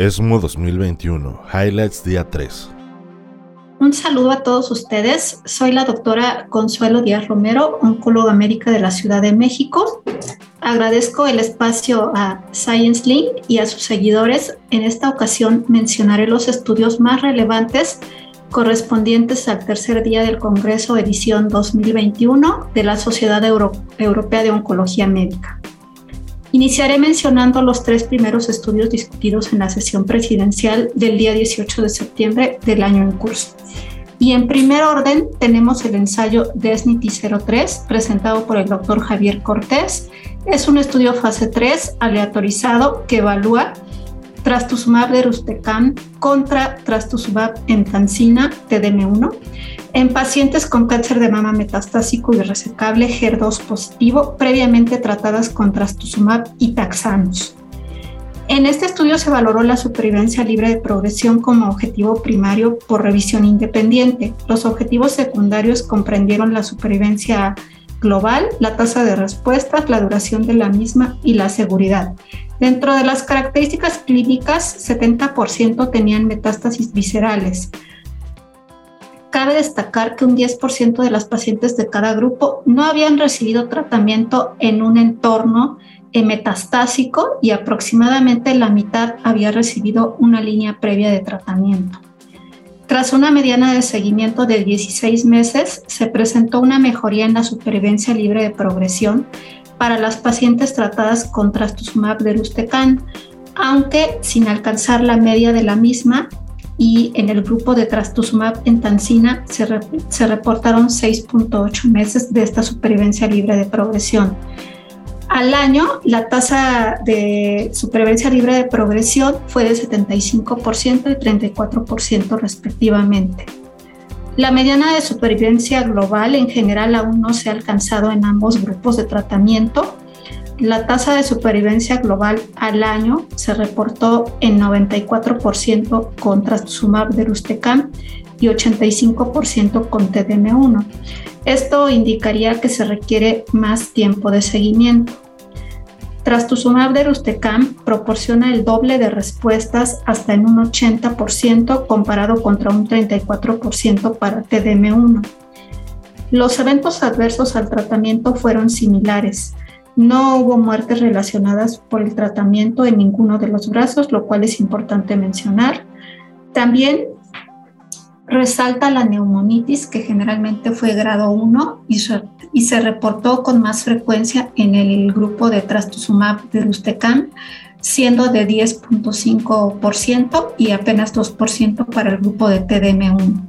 ESMO 2021, Highlights Día 3. Un saludo a todos ustedes. Soy la doctora Consuelo Díaz Romero, oncóloga médica de la Ciudad de México. Agradezco el espacio a Science Link y a sus seguidores. En esta ocasión mencionaré los estudios más relevantes correspondientes al tercer día del Congreso edición 2021 de la Sociedad Europea de Oncología Médica. Iniciaré mencionando los tres primeros estudios discutidos en la sesión presidencial del día 18 de septiembre del año en curso. Y en primer orden tenemos el ensayo DESNITY 03 presentado por el doctor Javier Cortés. Es un estudio fase 3 aleatorizado que evalúa trastuzumab deruxtecan contra trastuzumab entancina TDM1 en pacientes con cáncer de mama metastásico y resecable HER2 positivo previamente tratadas con trastuzumab y taxanos. En este estudio se valoró la supervivencia libre de progresión como objetivo primario por revisión independiente. Los objetivos secundarios comprendieron la supervivencia global, la tasa de respuestas, la duración de la misma y la seguridad. Dentro de las características clínicas, 70% tenían metástasis viscerales. Cabe destacar que un 10% de las pacientes de cada grupo no habían recibido tratamiento en un entorno metastásico y aproximadamente la mitad había recibido una línea previa de tratamiento. Tras una mediana de seguimiento de 16 meses, se presentó una mejoría en la supervivencia libre de progresión para las pacientes tratadas con trastuzumab deruxtecan, aunque sin alcanzar la media de la misma y en el grupo de trastuzumab en tansina se, se reportaron 6.8 meses de esta supervivencia libre de progresión. Al año, la tasa de supervivencia libre de progresión fue de 75% y 34% respectivamente. La mediana de supervivencia global en general aún no se ha alcanzado en ambos grupos de tratamiento. La tasa de supervivencia global al año se reportó en 94% con trastuzumab y 85% con TDM1. Esto indicaría que se requiere más tiempo de seguimiento. Trastuzumab deruxtecan proporciona el doble de respuestas hasta en un 80% comparado contra un 34% para TDM1. Los eventos adversos al tratamiento fueron similares. No hubo muertes relacionadas por el tratamiento en ninguno de los brazos, lo cual es importante mencionar. También resalta la neumonitis, que generalmente fue grado 1 y, y, se reportó con más frecuencia en el grupo de trastuzumab deruxtecan, siendo de 10.5% y apenas 2% para el grupo de TDM1.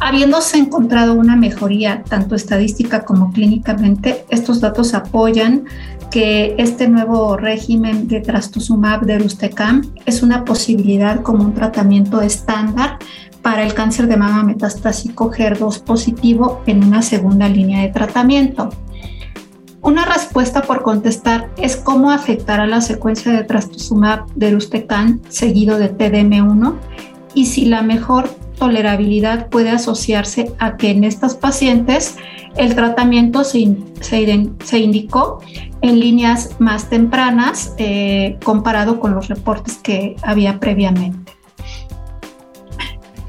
Habiéndose encontrado una mejoría tanto estadística como clínicamente, estos datos apoyan que este nuevo régimen de trastuzumab deruxtecan es una posibilidad como un tratamiento estándar para el cáncer de mama metastásico HER2 positivo en una segunda línea de tratamiento. Una respuesta por contestar es cómo afectará la secuencia de trastuzumab deruxtecan seguido de TDM1 y si la mejor tolerabilidad puede asociarse a que en estas pacientes el tratamiento se, se, indicó en líneas más tempranas eh, comparado con los reportes que había previamente.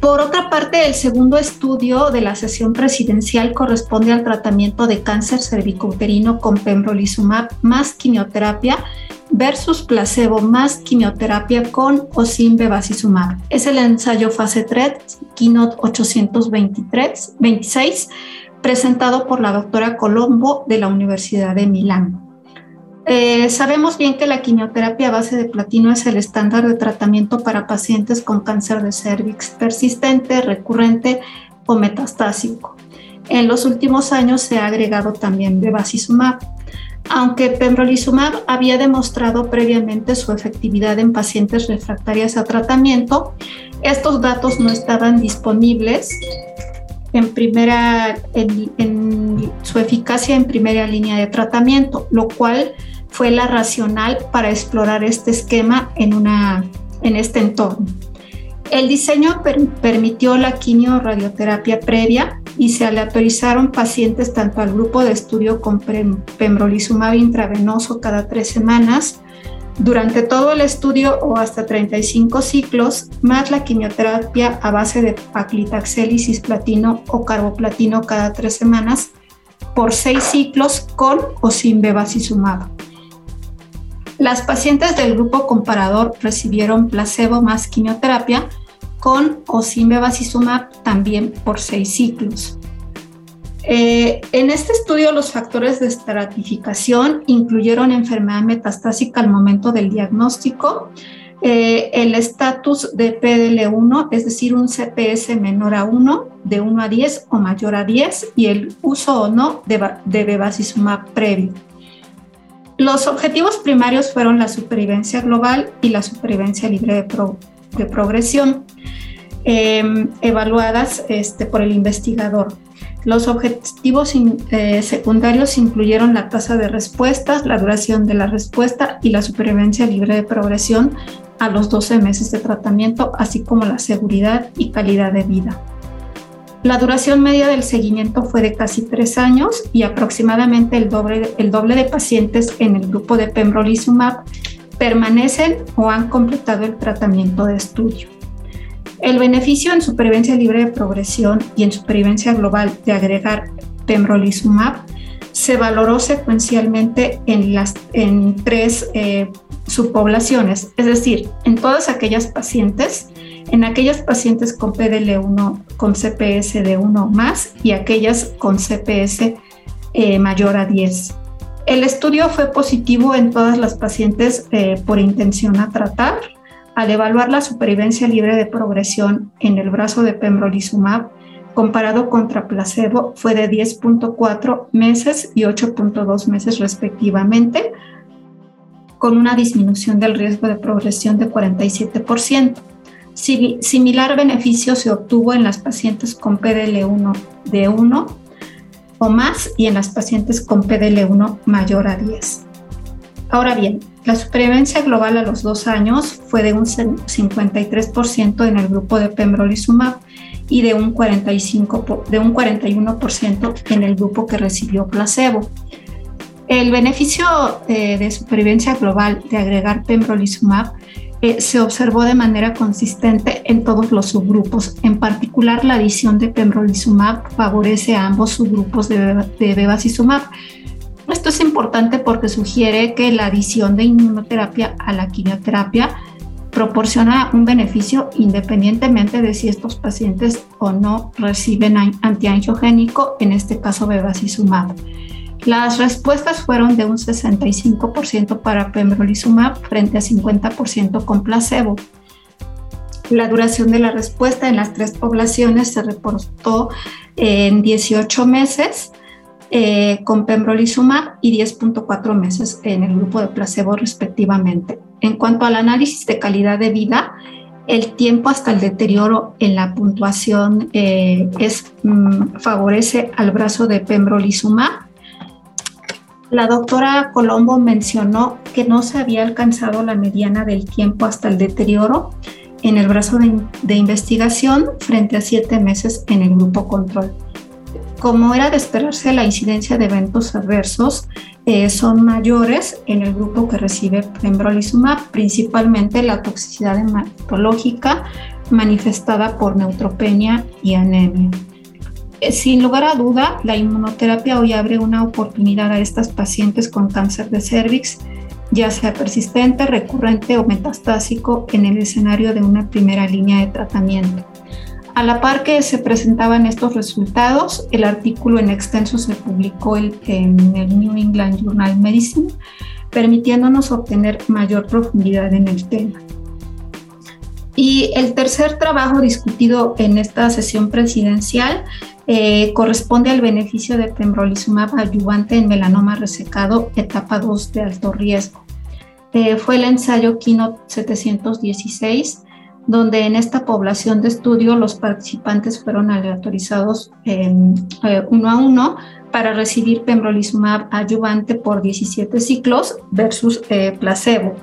Por otra parte, el segundo estudio de la sesión presidencial corresponde al tratamiento de cáncer cervicouterino con pembrolizumab más quimioterapia versus placebo más quimioterapia con o sin bevacizumab. Es el ensayo fase 3, Keynote 823, 26, presentado por la doctora Colombo de la Universidad de Milán. Eh, sabemos bien que la quimioterapia a base de platino es el estándar de tratamiento para pacientes con cáncer de cervix persistente, recurrente o metastásico. En los últimos años se ha agregado también bevacizumab. Aunque pembrolizumab había demostrado previamente su efectividad en pacientes refractarias a tratamiento, estos datos no estaban disponibles en primera en, su eficacia en primera línea de tratamiento, lo cual fue la racional para explorar este esquema en, una, en este entorno. El diseño permitió la quimio-radioterapia previa y se aleatorizaron pacientes tanto al grupo de estudio con pembrolizumab intravenoso cada tres semanas durante todo el estudio o hasta 35 ciclos, más la quimioterapia a base de paclitaxel y cisplatino o carboplatino cada tres semanas por seis ciclos con o sin bevacizumab. Las pacientes del grupo comparador recibieron placebo más quimioterapia con o sin bevacizumab también por seis ciclos. Eh, en este estudio los factores de estratificación incluyeron enfermedad metastásica al momento del diagnóstico, eh, el estatus de PDL1, es decir, un CPS menor a 1, de 1 a 10 o mayor a 10, y el uso o no de, de previo. Los objetivos primarios fueron la supervivencia global y la supervivencia libre de, progresión, em, evaluadas este, por el investigador. Los objetivos eh, secundarios incluyeron la tasa de respuestas, la duración de la respuesta y la supervivencia libre de progresión a los 12 meses de tratamiento, así como la seguridad y calidad de vida. La duración media del seguimiento fue de casi tres años y aproximadamente el doble, el doble de pacientes en el grupo de pembrolizumab permanecen o han completado el tratamiento de estudio. El beneficio en supervivencia libre de progresión y en supervivencia global de agregar pembrolizumab se valoró secuencialmente en, las, en tres eh, subpoblaciones, es decir, en todas aquellas pacientes, en aquellas pacientes con PDL1 con CPS de 1 más y aquellas con CPS eh, mayor a 10. El estudio fue positivo en todas las pacientes eh, por intención a tratar al evaluar la supervivencia libre de progresión en el brazo de pembrolizumab comparado contra placebo fue de 10.4 meses y 8.2 meses respectivamente, con una disminución del riesgo de progresión de 47%. Similar beneficio se obtuvo en las pacientes con PDL1 de 1 o más y en las pacientes con PDL1 mayor a 10. Ahora bien, la supervivencia global a los dos años fue de un 53% en el grupo de pembrolizumab y de un, 45, de un 41% en el grupo que recibió placebo. El beneficio eh, de supervivencia global de agregar pembrolizumab eh, se observó de manera consistente en todos los subgrupos. En particular, la adición de pembrolizumab favorece a ambos subgrupos de, de bevacizumab esto es importante porque sugiere que la adición de inmunoterapia a la quimioterapia proporciona un beneficio independientemente de si estos pacientes o no reciben antiangiogénico, en este caso bevacizumab. Las respuestas fueron de un 65% para pembrolizumab frente a 50% con placebo. La duración de la respuesta en las tres poblaciones se reportó en 18 meses eh, con pembrolizumab y 10.4 meses en el grupo de placebo respectivamente. En cuanto al análisis de calidad de vida, el tiempo hasta el deterioro en la puntuación eh, es, mm, favorece al brazo de pembrolizumab. La doctora Colombo mencionó que no se había alcanzado la mediana del tiempo hasta el deterioro en el brazo de, investigación frente a siete meses en el grupo control como era de esperarse, la incidencia de eventos adversos eh, son mayores en el grupo que recibe pembrolizumab, principalmente la toxicidad hematológica manifestada por neutropenia y anemia. Sin lugar a duda, la inmunoterapia hoy abre una oportunidad a estas pacientes con cáncer de cervix, ya sea persistente, recurrente o metastásico, en el escenario de una primera línea de tratamiento. A la par que se presentaban estos resultados, el artículo en extenso se publicó en el New England Journal Medicine, permitiéndonos obtener mayor profundidad en el tema. Y el tercer trabajo discutido en esta sesión presidencial eh, corresponde al beneficio de pembrolizumab ayudante en melanoma resecado etapa 2 de alto riesgo. Eh, fue el ensayo Keynote 716 donde en esta población de estudio los participantes fueron aleatorizados eh, uno a uno para recibir pembrolizumab adyuvante por 17 ciclos versus eh, placebo.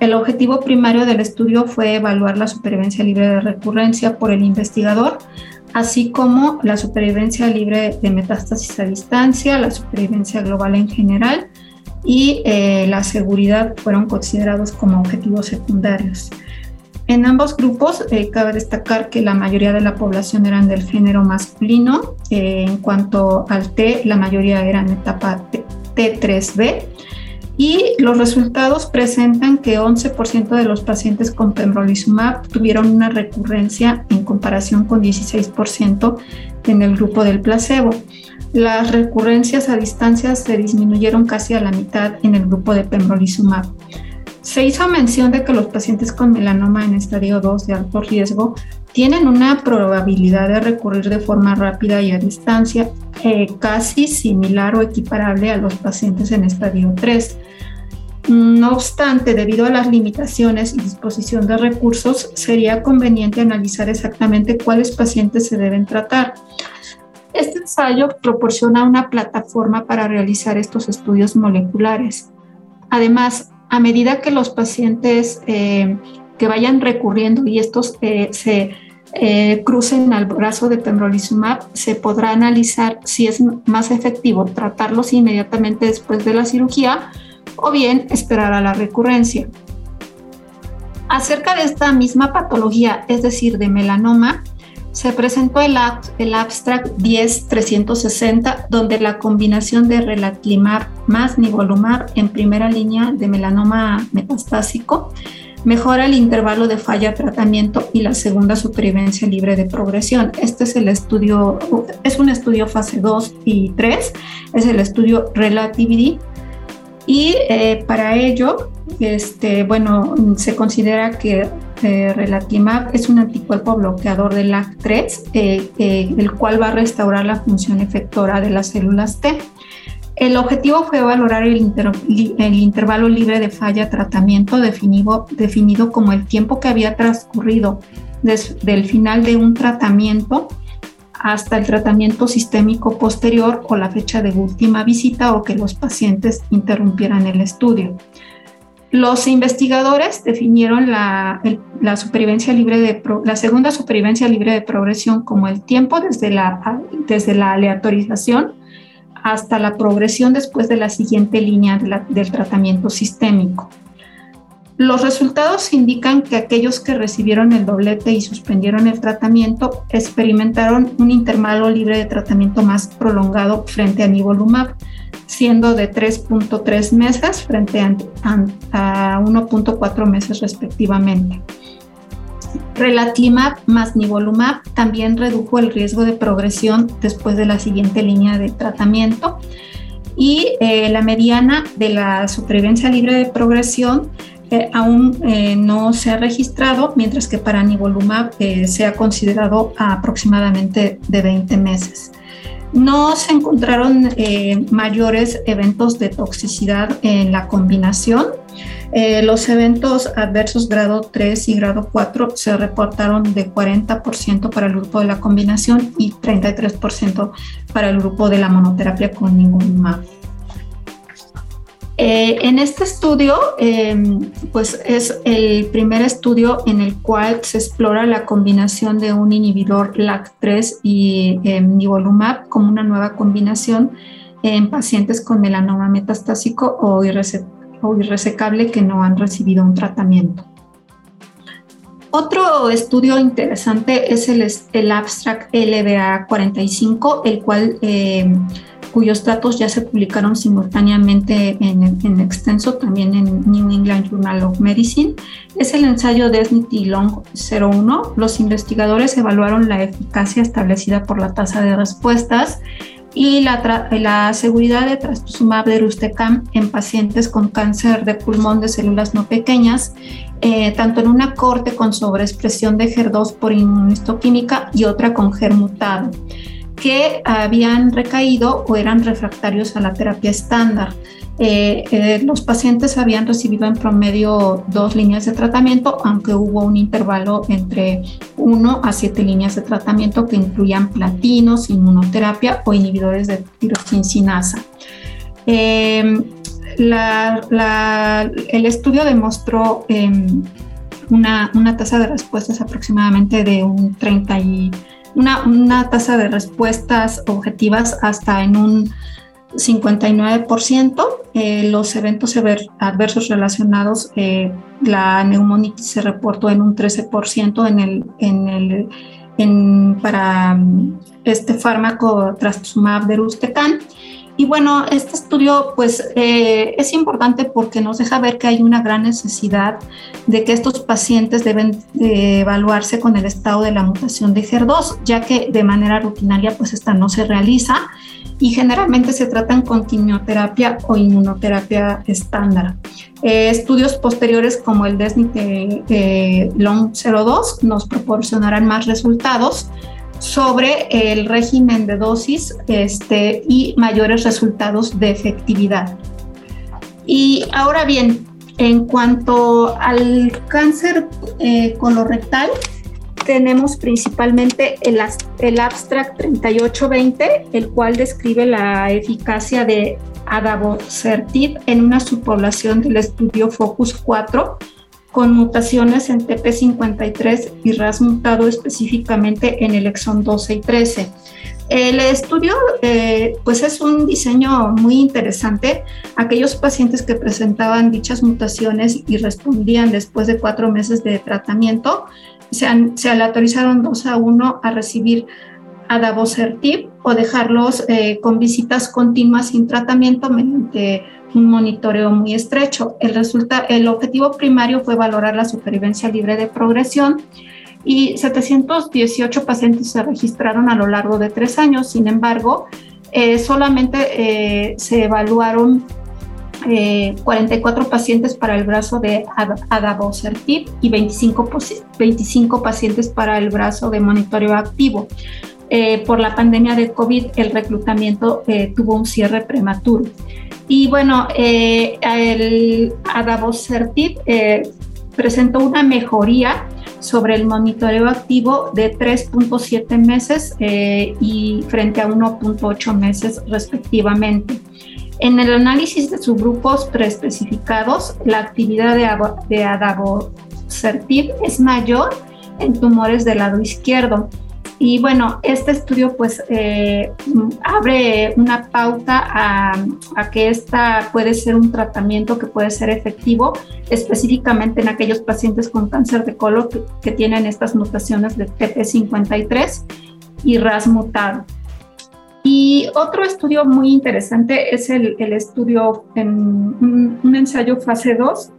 El objetivo primario del estudio fue evaluar la supervivencia libre de recurrencia por el investigador, así como la supervivencia libre de metástasis a distancia, la supervivencia global en general, y eh, la seguridad fueron considerados como objetivos secundarios. En ambos grupos eh, cabe destacar que la mayoría de la población eran del género masculino. Eh, en cuanto al T, la mayoría eran etapa T3B. Y los resultados presentan que 11% de los pacientes con pembrolizumab tuvieron una recurrencia en comparación con 16% en el grupo del placebo. Las recurrencias a distancia se disminuyeron casi a la mitad en el grupo de pembrolizumab. Se hizo mención de que los pacientes con melanoma en estadio 2 de alto riesgo tienen una probabilidad de recurrir de forma rápida y a distancia eh, casi similar o equiparable a los pacientes en estadio 3. No obstante, debido a las limitaciones y disposición de recursos, sería conveniente analizar exactamente cuáles pacientes se deben tratar. Este ensayo proporciona una plataforma para realizar estos estudios moleculares. Además, a medida que los pacientes eh, que vayan recurriendo y estos eh, se eh, crucen al brazo de pembrolizumab, se podrá analizar si es más efectivo tratarlos inmediatamente después de la cirugía o bien esperar a la recurrencia. Acerca de esta misma patología, es decir, de melanoma, se presentó el, el abstract 10360, donde la combinación de relatlimab más nivolumab en primera línea de melanoma metastásico mejora el intervalo de falla tratamiento y la segunda supervivencia libre de progresión. Este es el estudio, es un estudio fase 2 y 3, es el estudio Relativity y eh, para ello, este, bueno, se considera que eh, Relatimab es un anticuerpo bloqueador del LAC3, eh, eh, el cual va a restaurar la función efectora de las células T. El objetivo fue valorar el, intervalo libre de falla tratamiento definido, definido como el tiempo que había transcurrido desde el final de un tratamiento hasta el tratamiento sistémico posterior o la fecha de última visita o que los pacientes interrumpieran el estudio. Los investigadores definieron la, supervivencia libre de la segunda supervivencia libre de progresión como el tiempo desde la, desde la aleatorización hasta la progresión después de la siguiente línea del tratamiento sistémico. Los resultados indican que aquellos que recibieron el doblete y suspendieron el tratamiento experimentaron un intervalo libre de tratamiento más prolongado frente a nivolumab, siendo de 3.3 meses frente a, 1.4 meses respectivamente. Relatimab más nivolumab también redujo el riesgo de progresión después de la siguiente línea de tratamiento y eh, la mediana de la supervivencia libre de progresión aún eh, no se ha registrado, mientras que para nivolumab eh, se ha considerado aproximadamente de 20 meses. No se encontraron eh, mayores eventos de toxicidad en la combinación. los eventos adversos grado 3 y grado 4 se reportaron de 40% para el grupo de la combinación y 33% para el grupo de la monoterapia con nivolumab. Eh, en este estudio, em, pues es el primer estudio en el cual se explora la combinación de un inhibidor LAC3 y em, nivolumab como una nueva combinación en pacientes con melanoma metastásico o, irresecable que no han recibido un tratamiento. Otro estudio interesante es el, el abstract LBA 45, el cual em, cuyos datos ya se publicaron simultáneamente en, extenso también en New England Journal of Medicine. Es el ensayo Desnity Long 01. Los investigadores evaluaron la eficacia establecida por la tasa de respuestas y la, seguridad de trastuzumab de Rustecam en pacientes con cáncer de pulmón de células no pequeñas, eh, tanto en una corte con sobreexpresión de HER2 por inmunohistoquímica y otra con HER mutado que habían recaído o eran refractarios a la terapia estándar. Eh, eh, los pacientes habían recibido en promedio dos líneas de tratamiento, aunque hubo un intervalo entre 1 a 7 líneas de tratamiento que incluían platinos, inmunoterapia o inhibidores de tirosincinasa. Em, el estudio demostró em, una, una, tasa de respuestas aproximadamente de un 30 una, tasa de respuestas objetivas hasta en un 59%. Eh, los eventos adversos relacionados, eh, la neumonitis se reportó en un 13% en el, en el, en, para este fármaco trastuzumab deruxtecan y bueno, este estudio pues eh, es importante porque nos deja ver que hay una gran necesidad de que estos pacientes deben evaluarse con el estado de la mutación de HER2, ya que de manera rutinaria pues esta no se realiza y generalmente se tratan con quimioterapia o inmunoterapia estándar. Eh, estudios posteriores como el DESNI de LONG 02 nos proporcionarán más resultados sobre el régimen de dosis este, y mayores resultados de efectividad. Y ahora bien, en cuanto al cáncer eh, colorectal, tenemos principalmente el, el abstract 3820, el cual describe la eficacia de adavosertib en una subpoblación del estudio Focus 4 con mutaciones en TP53 y RAS mutado específicamente en el exón 12 y 13. El estudio eh, pues es un diseño muy interesante. Aquellos pacientes que presentaban dichas mutaciones y respondían después de cuatro meses de tratamiento se, se aleatorizaron dos a uno a recibir adavosertib o dejarlos eh, con visitas continuas sin tratamiento mediante un monitoreo muy estrecho. El, resulta, el objetivo primario fue valorar la supervivencia libre de progresión y 718 pacientes se registraron a lo largo de tres años. Sin embargo, eh, solamente eh, se evaluaron 44 eh, pacientes para el brazo de adavosertib y 25, 25 pacientes para el brazo de monitoreo activo. por la pandemia de COVID, el reclutamiento tuvo un cierre prematuro. Y bueno, eh, el adavosertib eh, presentó una mejoría sobre el monitoreo activo de 3.7 meses eh, y frente a 1.8 meses respectivamente. En el análisis de subgrupos preespecificados, la actividad de, de adavosertib es mayor en tumores del lado izquierdo, y bueno, este estudio pues eh, abre una pauta a, que esta puede ser un tratamiento que puede ser efectivo específicamente en aquellos pacientes con cáncer de colon que, tienen estas mutaciones de TP53 y RAS mutado. Y otro estudio muy interesante es el, estudio en un, ensayo fase 2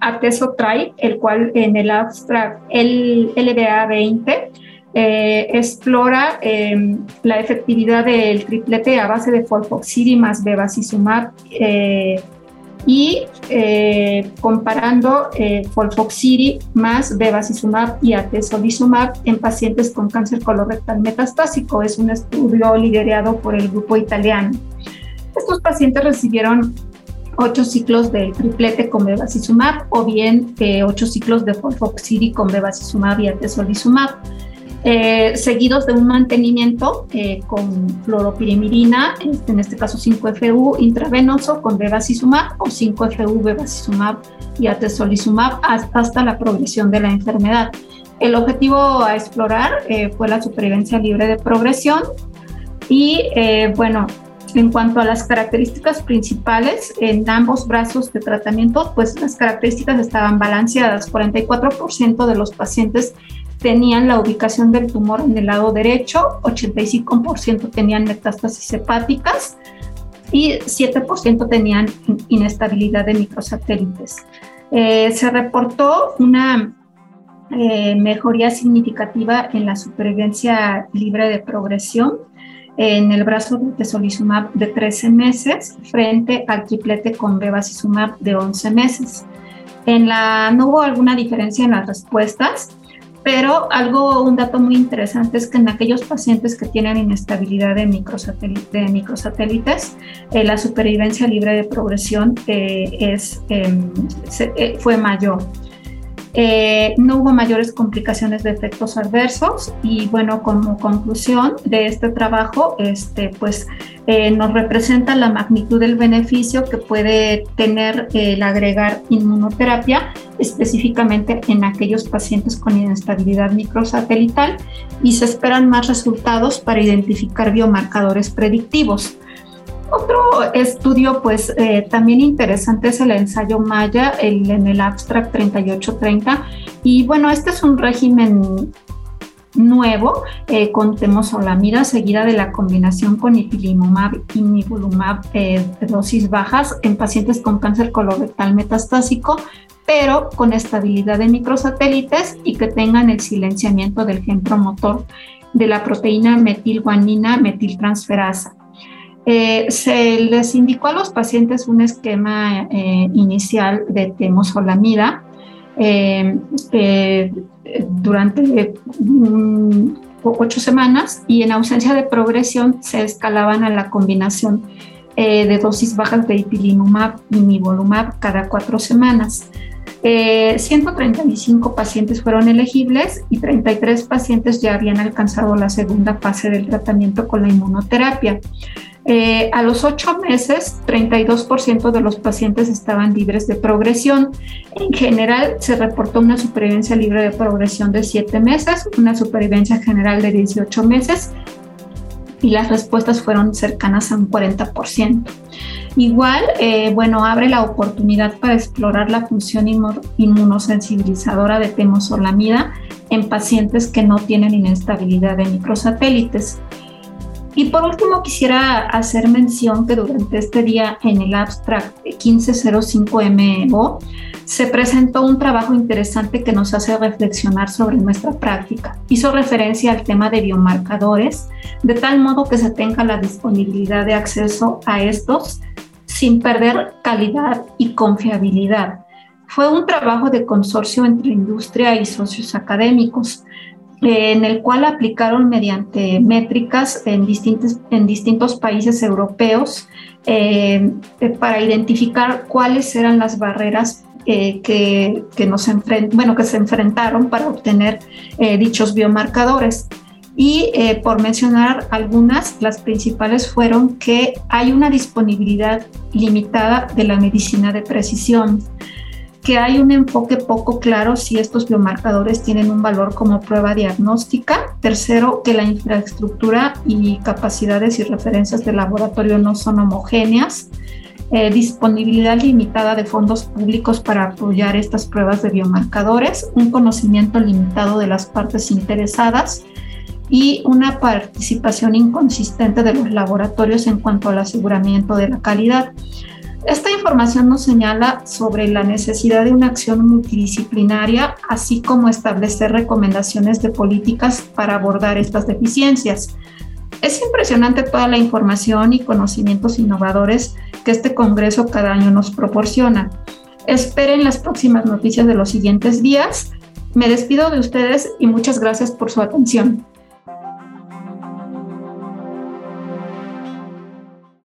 ATESO-TRI, el cual en el abstract el LBA 20 eh, explora em, la efectividad del triplete a base de folfoxiri más bevacizumab eh, y eh, comparando folfoxiri más bevacizumab y atezolizumab en pacientes con cáncer colorectal metastásico. Es un estudio liderado por el grupo italiano. Estos pacientes recibieron ocho ciclos del triplete con bevacizumab o bien ocho ciclos de folfoxiri con bevacizumab y atezolizumab. Eh, seguidos de un mantenimiento eh, con fluoropirimidina, este, en este caso 5FU intravenoso con bevacizumab o 5FU bevacizumab y atezolizumab hasta la progresión de la enfermedad. El objetivo a explorar eh, fue la supervivencia libre de progresión y bueno, en cuanto a las características principales en ambos brazos de tratamiento, pues las características estaban balanceadas. 44% de los pacientes tenían la ubicación del tumor en el lado derecho, 85% tenían metástasis hepáticas y 7% tenían inestabilidad de microsatélites. Eh, se reportó una eh, mejoría significativa en la supervivencia libre de progresión en el brazo de tesolizumab de 13 meses frente al triplete con bevacizumab de 11 meses. En la, no hubo alguna diferencia en las respuestas, pero algo, un dato muy interesante es que en aquellos pacientes que tienen inestabilidad de, microsatélites, eh, la supervivencia libre de progresión eh, em, eh, fue mayor. Eh, no hubo mayores complicaciones de efectos adversos y bueno, como conclusión de este trabajo, este, pues eh, nos representa la magnitud del beneficio que puede tener el agregar inmunoterapia específicamente en aquellos pacientes con inestabilidad microsatelital y se esperan más resultados para identificar biomarcadores predictivos. Otro estudio, pues eh, también interesante es el ensayo Maya en el abstract 3830. Y bueno, este es un régimen nuevo eh, con temozolomida seguida de la combinación con ipilimumab y nivolumab eh, dosis bajas en pacientes con cáncer colorectal metastásico pero con estabilidad de microsatélites y que tengan el silenciamiento del gen promotor de la proteína metilguanina metiltransferasa. Eh, se les indicó a los pacientes un esquema eh, inicial de temosolamida eh, durante ocho semanas y en ausencia de progresión se escalaban a la combinación de dosis bajas de ipilimumab y nivolumab cada cuatro semanas. 135 pacientes fueron elegibles y 33 pacientes ya habían alcanzado la segunda fase del tratamiento con la inmunoterapia. Eh, a los ocho meses, 32% de los pacientes estaban libres de progresión. En general, se reportó una supervivencia libre de progresión de siete meses, una supervivencia general de 18 meses y las respuestas fueron cercanas a un 40%. Igual, eh, bueno, abre la oportunidad para explorar la función inmunosensibilizadora de temosolamida en pacientes que no tienen inestabilidad de microsatélites. Y por último, quisiera hacer mención que durante este día en el abstract 1505MO se presentó un trabajo interesante que nos hace reflexionar sobre nuestra práctica. Hizo referencia al tema de biomarcadores, de tal modo que se tenga la disponibilidad de acceso a estos sin perder calidad y confiabilidad. Fue un trabajo de consorcio entre industria y socios académicos en el cual aplicaron mediante métricas en distintos, en distintos países europeos eh, para identificar cuáles eran las barreras eh, que, que, nos bueno, que se enfrentaron para obtener eh, dichos biomarcadores. Y por mencionar algunas, las principales fueron que hay una disponibilidad limitada de la medicina de precisión, que hay un enfoque poco claro si estos biomarcadores tienen un valor como prueba diagnóstica. Tercero, que la infraestructura y capacidades y referencias del laboratorio no son homogéneas. Eh, disponibilidad limitada de fondos públicos para apoyar estas pruebas de biomarcadores, un conocimiento limitado de las partes interesadas y una participación inconsistente de los laboratorios en cuanto al aseguramiento de la calidad. Esta información nos señala sobre la necesidad de una acción multidisciplinaria, así como establecer recomendaciones de políticas para abordar estas deficiencias. Es impresionante toda la información y conocimientos innovadores que este Congreso cada año nos proporciona. Esperen las próximas noticias de los siguientes días. Me despido de ustedes y muchas gracias por su atención.